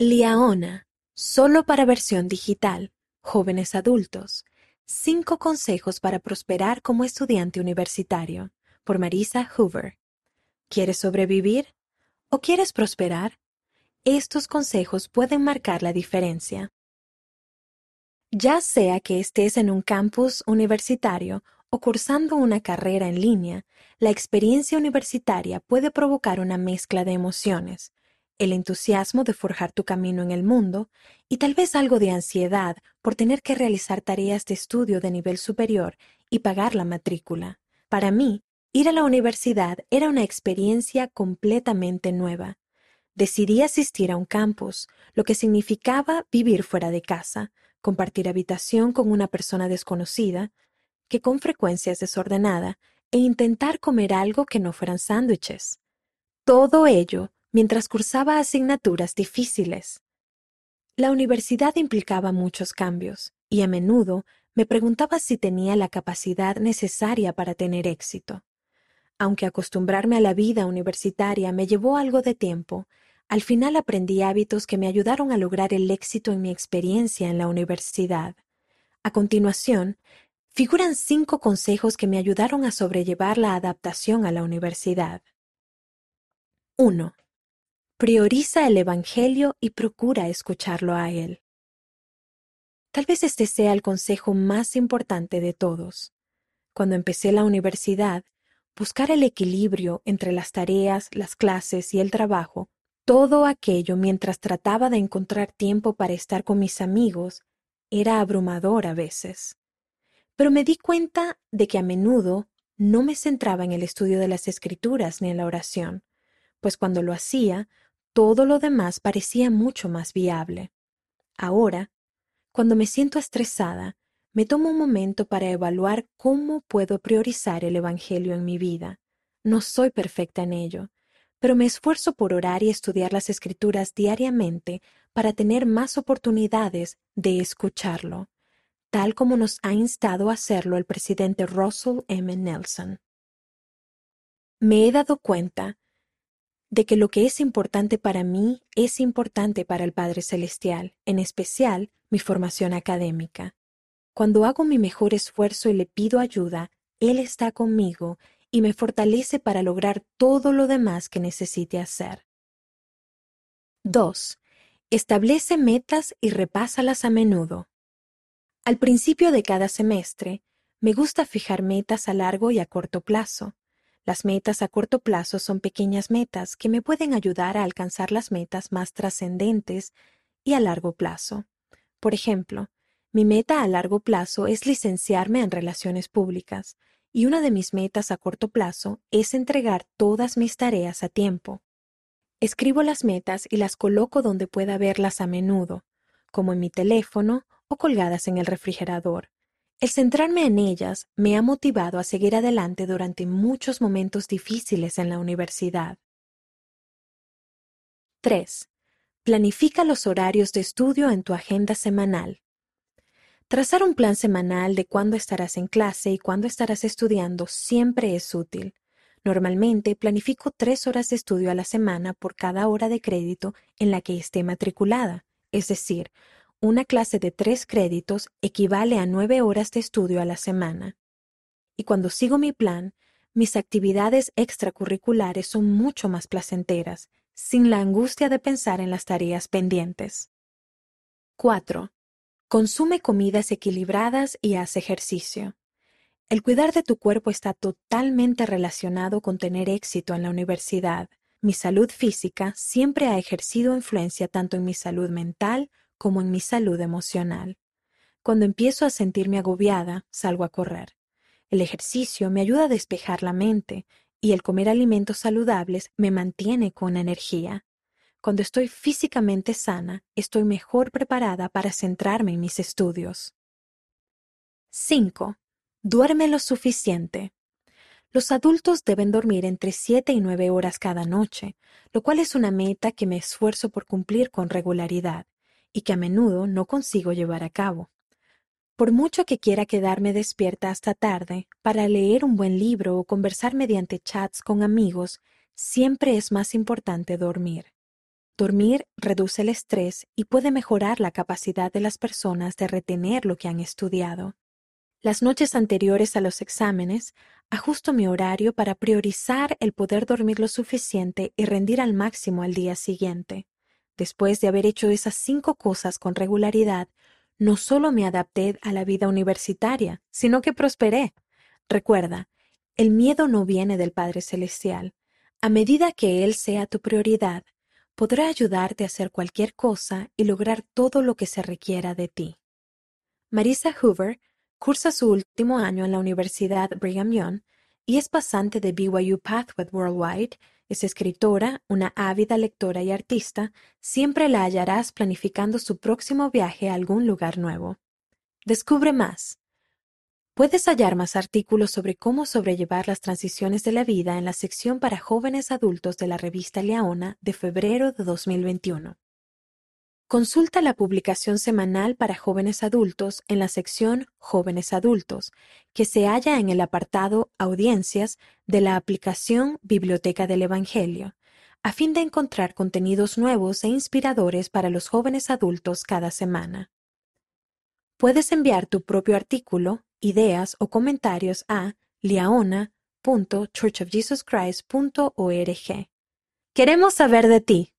Liaona, solo para versión digital, jóvenes adultos. Cinco consejos para prosperar como estudiante universitario, por Marisa Hoover. ¿Quieres sobrevivir? ¿O quieres prosperar? Estos consejos pueden marcar la diferencia. Ya sea que estés en un campus universitario o cursando una carrera en línea, la experiencia universitaria puede provocar una mezcla de emociones, el entusiasmo de forjar tu camino en el mundo y tal vez algo de ansiedad por tener que realizar tareas de estudio de nivel superior y pagar la matrícula. Para mí, ir a la universidad era una experiencia completamente nueva. Decidí asistir a un campus, lo que significaba vivir fuera de casa, compartir habitación con una persona desconocida, que con frecuencia es desordenada, e intentar comer algo que no fueran sándwiches. Todo ello mientras cursaba asignaturas difíciles. La universidad implicaba muchos cambios, y a menudo me preguntaba si tenía la capacidad necesaria para tener éxito. Aunque acostumbrarme a la vida universitaria me llevó algo de tiempo, al final aprendí hábitos que me ayudaron a lograr el éxito en mi experiencia en la universidad. A continuación, figuran cinco consejos que me ayudaron a sobrellevar la adaptación a la universidad. 1. Prioriza el Evangelio y procura escucharlo a Él. Tal vez este sea el consejo más importante de todos. Cuando empecé la universidad, buscar el equilibrio entre las tareas, las clases y el trabajo, todo aquello mientras trataba de encontrar tiempo para estar con mis amigos, era abrumador a veces. Pero me di cuenta de que a menudo no me centraba en el estudio de las escrituras ni en la oración, pues cuando lo hacía todo lo demás parecía mucho más viable. Ahora, cuando me siento estresada, me tomo un momento para evaluar cómo puedo priorizar el Evangelio en mi vida. No soy perfecta en ello, pero me esfuerzo por orar y estudiar las escrituras diariamente para tener más oportunidades de escucharlo, tal como nos ha instado a hacerlo el presidente Russell M. Nelson. Me he dado cuenta de que lo que es importante para mí es importante para el Padre Celestial, en especial mi formación académica. Cuando hago mi mejor esfuerzo y le pido ayuda, Él está conmigo y me fortalece para lograr todo lo demás que necesite hacer. 2. Establece metas y repásalas a menudo. Al principio de cada semestre, me gusta fijar metas a largo y a corto plazo. Las metas a corto plazo son pequeñas metas que me pueden ayudar a alcanzar las metas más trascendentes y a largo plazo. Por ejemplo, mi meta a largo plazo es licenciarme en relaciones públicas y una de mis metas a corto plazo es entregar todas mis tareas a tiempo. Escribo las metas y las coloco donde pueda verlas a menudo, como en mi teléfono o colgadas en el refrigerador, el centrarme en ellas me ha motivado a seguir adelante durante muchos momentos difíciles en la universidad. 3. Planifica los horarios de estudio en tu agenda semanal. Trazar un plan semanal de cuándo estarás en clase y cuándo estarás estudiando siempre es útil. Normalmente planifico tres horas de estudio a la semana por cada hora de crédito en la que esté matriculada, es decir, una clase de tres créditos equivale a nueve horas de estudio a la semana. Y cuando sigo mi plan, mis actividades extracurriculares son mucho más placenteras, sin la angustia de pensar en las tareas pendientes. 4. Consume comidas equilibradas y haz ejercicio. El cuidar de tu cuerpo está totalmente relacionado con tener éxito en la universidad. Mi salud física siempre ha ejercido influencia tanto en mi salud mental como en mi salud emocional. Cuando empiezo a sentirme agobiada, salgo a correr. El ejercicio me ayuda a despejar la mente y el comer alimentos saludables me mantiene con energía. Cuando estoy físicamente sana, estoy mejor preparada para centrarme en mis estudios. 5. Duerme lo suficiente. Los adultos deben dormir entre 7 y 9 horas cada noche, lo cual es una meta que me esfuerzo por cumplir con regularidad y que a menudo no consigo llevar a cabo. Por mucho que quiera quedarme despierta hasta tarde para leer un buen libro o conversar mediante chats con amigos, siempre es más importante dormir. Dormir reduce el estrés y puede mejorar la capacidad de las personas de retener lo que han estudiado. Las noches anteriores a los exámenes, ajusto mi horario para priorizar el poder dormir lo suficiente y rendir al máximo al día siguiente. Después de haber hecho esas cinco cosas con regularidad, no solo me adapté a la vida universitaria, sino que prosperé. Recuerda, el miedo no viene del Padre Celestial. A medida que Él sea tu prioridad, podrá ayudarte a hacer cualquier cosa y lograr todo lo que se requiera de ti. Marisa Hoover cursa su último año en la Universidad Brigham Young y es pasante de BYU Pathway Worldwide. Es escritora, una ávida lectora y artista. Siempre la hallarás planificando su próximo viaje a algún lugar nuevo. Descubre más. Puedes hallar más artículos sobre cómo sobrellevar las transiciones de la vida en la sección para jóvenes adultos de la revista Leona de febrero de 2021. Consulta la publicación semanal para jóvenes adultos en la sección Jóvenes adultos, que se halla en el apartado Audiencias de la aplicación Biblioteca del Evangelio, a fin de encontrar contenidos nuevos e inspiradores para los jóvenes adultos cada semana. Puedes enviar tu propio artículo ideas o comentarios a liaona.churchofjesuschrist.org. Queremos saber de ti.